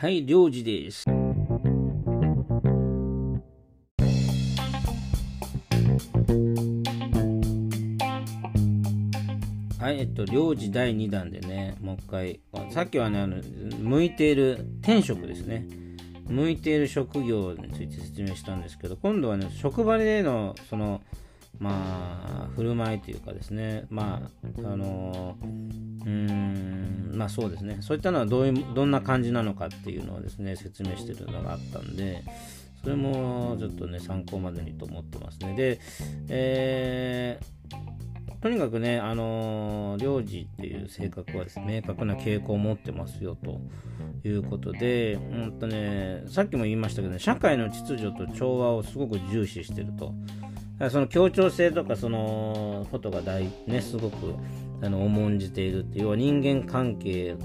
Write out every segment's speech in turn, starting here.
はい、りょうじです。はい、えっと、領事第2弾でね、もう一回、さっきはね、あの向いている転職ですね。向いている職業について説明したんですけど、今度はね、職場での、その、まあ、振る舞いというかですね、まあ、あのー、うん、まあそうですね、そういったのはどういう、どんな感じなのかっていうのをですね、説明してるのがあったんで、それもちょっとね、参考までにと思ってますね。で、えー、とにかくね、あの、領事っていう性格はですね、明確な傾向を持ってますよということで、うんとね、さっきも言いましたけどね、社会の秩序と調和をすごく重視してると。その協調性とかそのことが大、ね、すごくあの重んじているっていう要は人間関係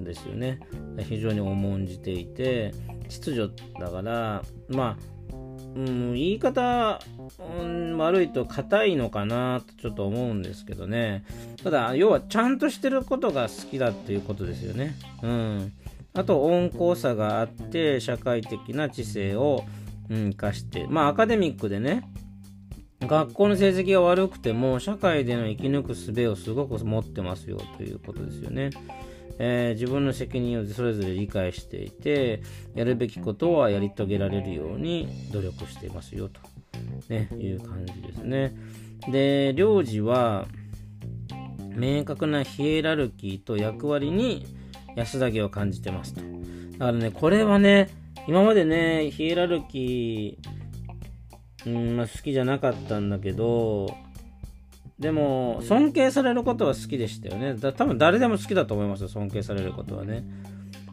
ですよね。非常に重んじていて秩序だからまあ、うん、言い方、うん、悪いと硬いのかなとちょっと思うんですけどね。ただ要はちゃんとしてることが好きだっていうことですよね。うん。あと温厚さがあって社会的な知性を、生かしてまあアカデミックでね学校の成績が悪くても社会での生き抜く術をすごく持ってますよということですよね。えー、自分の責任をそれぞれ理解していてやるべきことはやり遂げられるように努力していますよと、ね、いう感じですね。で、領事は明確なヒエラルキーと役割に安らぎを感じてますと。だからね、これはね、今までね、ヒエラルキーうんまあ、好きじゃなかったんだけどでも尊敬されることは好きでしたよね。だ多分誰でも好きだと思いますよ尊敬されることはね。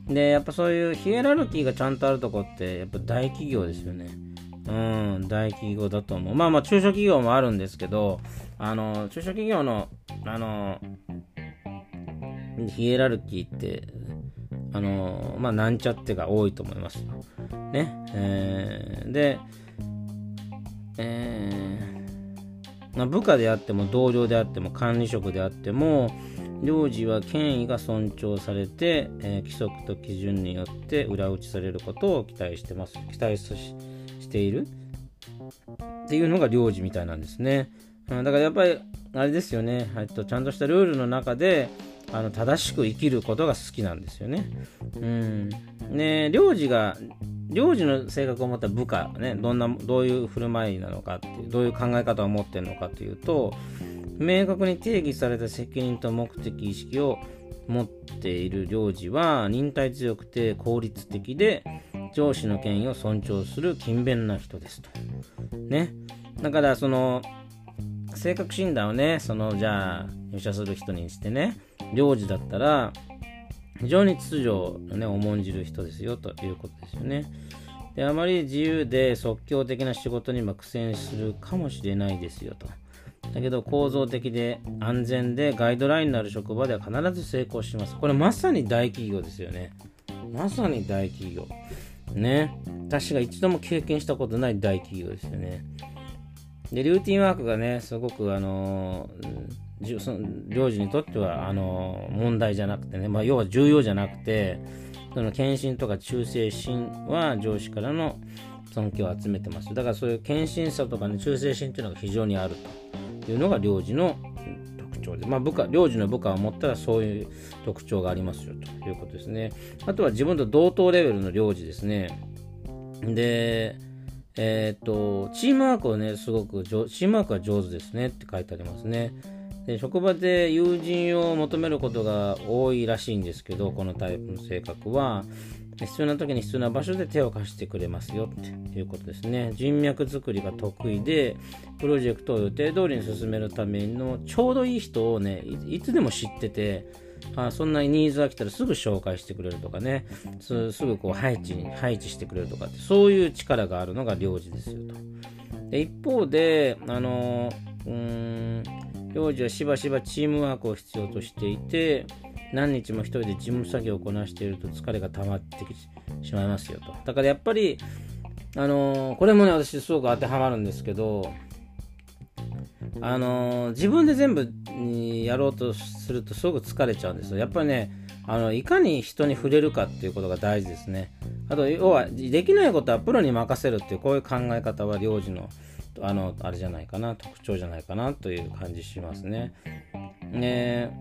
でやっぱそういうヒエラルキーがちゃんとあるとこってやっぱ大企業ですよね。うん大企業だと思う。まあまあ中小企業もあるんですけどあの中小企業のあのヒエラルキーってあのまあなんちゃってが多いと思います。ね。えー、でえー、ま、部下であっても同僚であっても管理職であっても領事は権威が尊重されて、えー、規則と基準によって裏打ちされることを期待してます。期待している。っていうのが領事みたいなんですね、うん、だからやっぱりあれですよね、えっと、ちゃんとしたルールの中であの正しく生きることが好きなんですよね。うん、ね領事が領事の性格を持った部下ねどんなどういう振る舞いなのかっていうどういう考え方を持ってるのかというと明確に定義された責任と目的意識を持っている領事は忍耐強くて効率的で上司の権威を尊重する勤勉な人ですと。ね。だからその性格診断をねそのじゃあ入社する人にしてね領事だったら非常に秩序を、ね、重んじる人ですよということですよね。であまり自由で即興的な仕事に苦戦するかもしれないですよと。だけど構造的で安全でガイドラインのある職場では必ず成功します。これまさに大企業ですよね。まさに大企業。ね。私が一度も経験したことない大企業ですよね。で、ルーティンワークがね、すごくあのーその領事にとってはあの問題じゃなくてね、まあ、要は重要じゃなくてその献身とか忠誠心は上司からの尊敬を集めてます。だからそういう献身さとかね忠誠心っていうのが非常にあるというのが領事の特徴で、まあ、部下領事の部下を持ったらそういう特徴がありますよということですね。あとは自分と同等レベルの領事ですね。でえっ、とチームワークをねすごくチームワークは上手ですねって書いてありますね。で職場で友人を求めることが多いらしいんですけどこのタイプの性格は。必要な時に必要な場所で手を貸してくれますよっていうことですね。人脈作りが得意でプロジェクトを予定通りに進めるためのちょうどいい人をねいつでも知っててあそんなにニーズが来たらすぐ紹介してくれるとかね。すぐこう配置に配置してくれるとかってそういう力があるのが領事ですよと。で一方であのうーん幼児はしばしばチームワークを必要としていて何日も一人で事務作業をこなしていると疲れが溜まってしまいますよと。だからやっぱりあの、これもね私すごく当てはまるんですけどあのー、自分で全部やろうとするとすごく疲れちゃうんですよやっぱりねあのいかに人に触れるかっていうことが大事ですね。あと要はできないことはプロに任せるっていうこういう考え方は領事のあのあれじゃないかな特徴じゃないかなという感じしますね。ね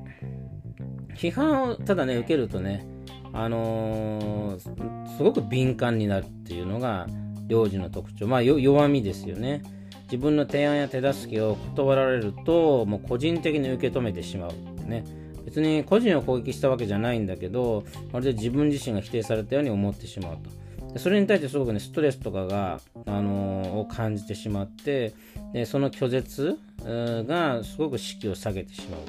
批判をただね受けるとねあのー、すごく敏感になるっていうのが領事の特徴まあ弱みですよね。自分の提案や手助けを断られるともう個人的に受け止めてしまう。ね。別に個人を攻撃したわけじゃないんだけどまるで自分自身が否定されたように思ってしまうと。それに対してすごくねストレスとかが、あのー、を感じてしまってでその拒絶がすごく士気を下げてしまう。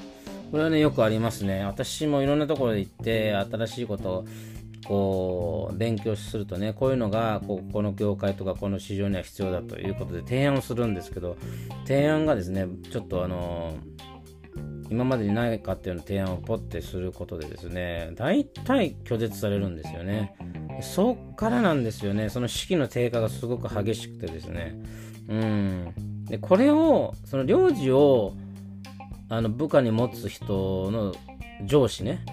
これはねよくありますね。私もいろんなところで行って新しいことをこう勉強するとねこういうのがここの業界とかこの市場には必要だということで提案をするんですけど提案がですねちょっとあの今までにないかっていうような提案をポッてすることでですね、大体拒絶されるんですよね。そっからなんですよね、その士気の低下がすごく激しくてですね。うん。で、これを、その領事をあの部下に持つ人の上司ね、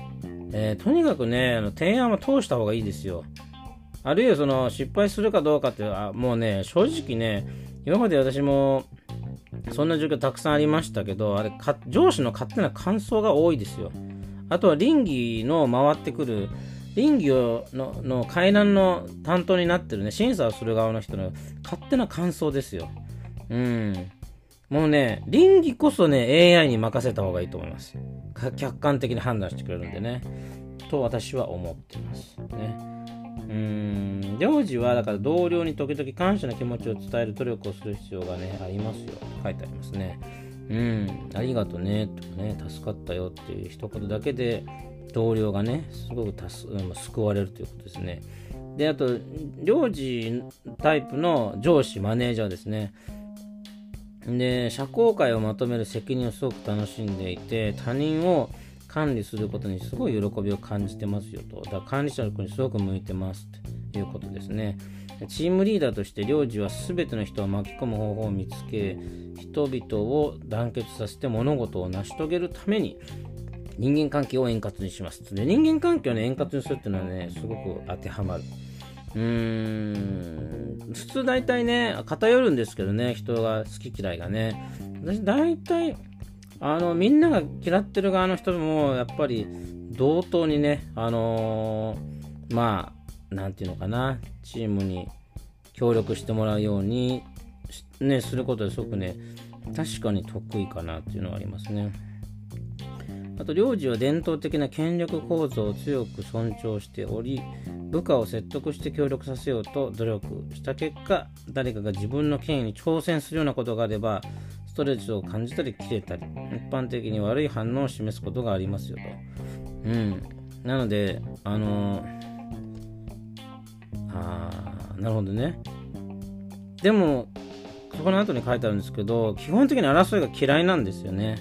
えー、とにかくね、あの提案は通した方がいいですよ。あるいはその失敗するかどうかってあもうね、正直ね、今まで私もそんな状況たくさんありましたけど、あれ、上司の勝手な感想が多いですよ。あとは倫理の回ってくる、倫理のの会談の担当になってるね、審査をする側の人の勝手な感想ですよ。うん。もうね、倫理こそね、AI に任せた方がいいと思います。客観的に判断してくれるんでね。と私は思ってます。ね。うーん、領事はだから同僚に時々感謝の気持ちを伝える努力をする必要がね、ありますよ。書いてありますね。うん、ありがとね、とかね、助かったよっていう一言だけで、同僚がね、すごくす、うん、救われるということですね。で、あと、領事タイプの上司、マネージャーですね。で、社交界をまとめる責任をすごく楽しんでいて、他人を管理することにすごい喜びを感じてますよと。だから管理者の子にすごく向いてますということですね。チームリーダーとして領事は全ての人を巻き込む方法を見つけ、人々を団結させて物事を成し遂げるために人間関係を円滑にします。で人間関係を、ね、円滑にするっていうのはね、すごく当てはまる。うーん普通大体ね、偏るんですけどね、人が好き嫌いがね。私大体あのみんなが嫌ってる側の人もやっぱり同等にね、あのー、まあ、なんていうのかな、チームに協力してもらうように、ね、することですごくね、確かに得意かなっていうのはありますね。あと、領事は伝統的な権力構造を強く尊重しており、部下を説得して協力させようと努力した結果、誰かが自分の権威に挑戦するようなことがあれば、ストレスを感じたり切れたり、一般的に悪い反応を示すことがありますよと。うん。なので、あのー、あなるほどね。でも、そこの後に書いてあるんですけど、基本的に争いが嫌いなんですよね。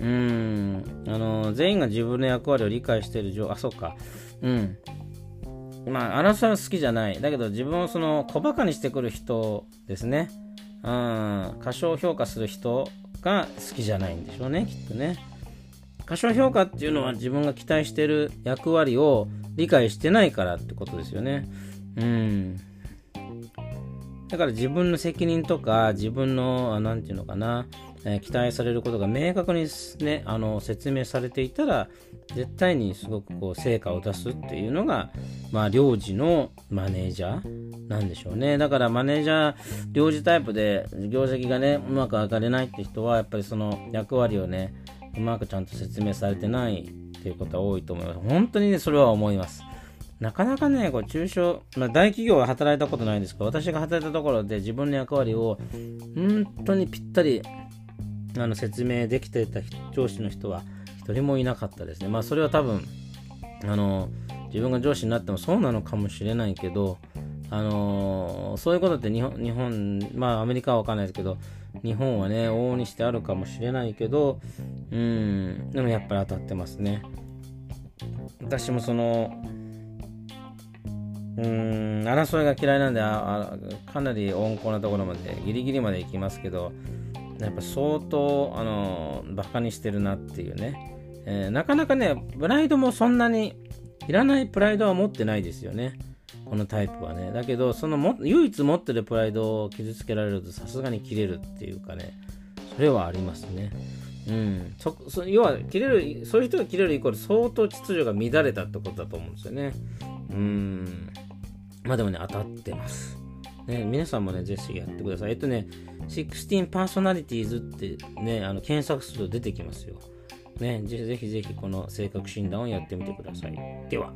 うん。あの、全員が自分の役割を理解している状、あ、そっか。うん。まあ、争いは好きじゃない。だけど、自分をその小馬鹿にしてくる人ですね。うん、過小評価する人が好きじゃないんでしょうね、きっとね。過小評価っていうのは自分が期待してる役割を理解してないからってことですよね。うん。だから自分の責任とか自分の、何て言うのかな、え、期待されることが明確にね、あの、説明されていたら、絶対にすごくこう、成果を出すっていうのが、まあ、領事のマネージャーなんでしょうね。だから、マネージャー、領事タイプで、業績がね、うまく上がれないって人は、やっぱりその役割をね、うまくちゃんと説明されてないっていうことは多いと思います。本当にね、それは思います。なかなかね、こう中小、まあ、大企業は働いたことないんですけど、私が働いたところで自分の役割を本当にぴったりあの説明できていた上司の人は一人もいなかったですね。まあそれは多分、あの、自分が上司になってもそうなのかもしれないけど、あのそういうことって日本、日本、まあアメリカはわかんないですけど、日本はね、往々にしてあるかもしれないけど、うん、でもやっぱり当たってますね。私もその、うん、争いが嫌いなんであかなり温厚なところまで、ギリギリまで行きますけど、やっぱ相当、あの、バカにしてるなっていうね、えー、なかなかね、プライドもそんなにいらないプライドは持ってないですよね。このタイプはね。だけど、そのも唯一持ってるプライドを傷つけられるとさすがに切れるっていうかね、それはありますね。うん、そそ要は切れるそういう人が切れるイコール相当秩序が乱れたってことだと思うんですよね。うんまあでもね当たってます。ね、皆さんもね、ぜひやってください。えっとね、16パーソナリティーズってね、あの検索すると出てきますよ。ね、ぜひぜひこの性格診断をやってみてください。では。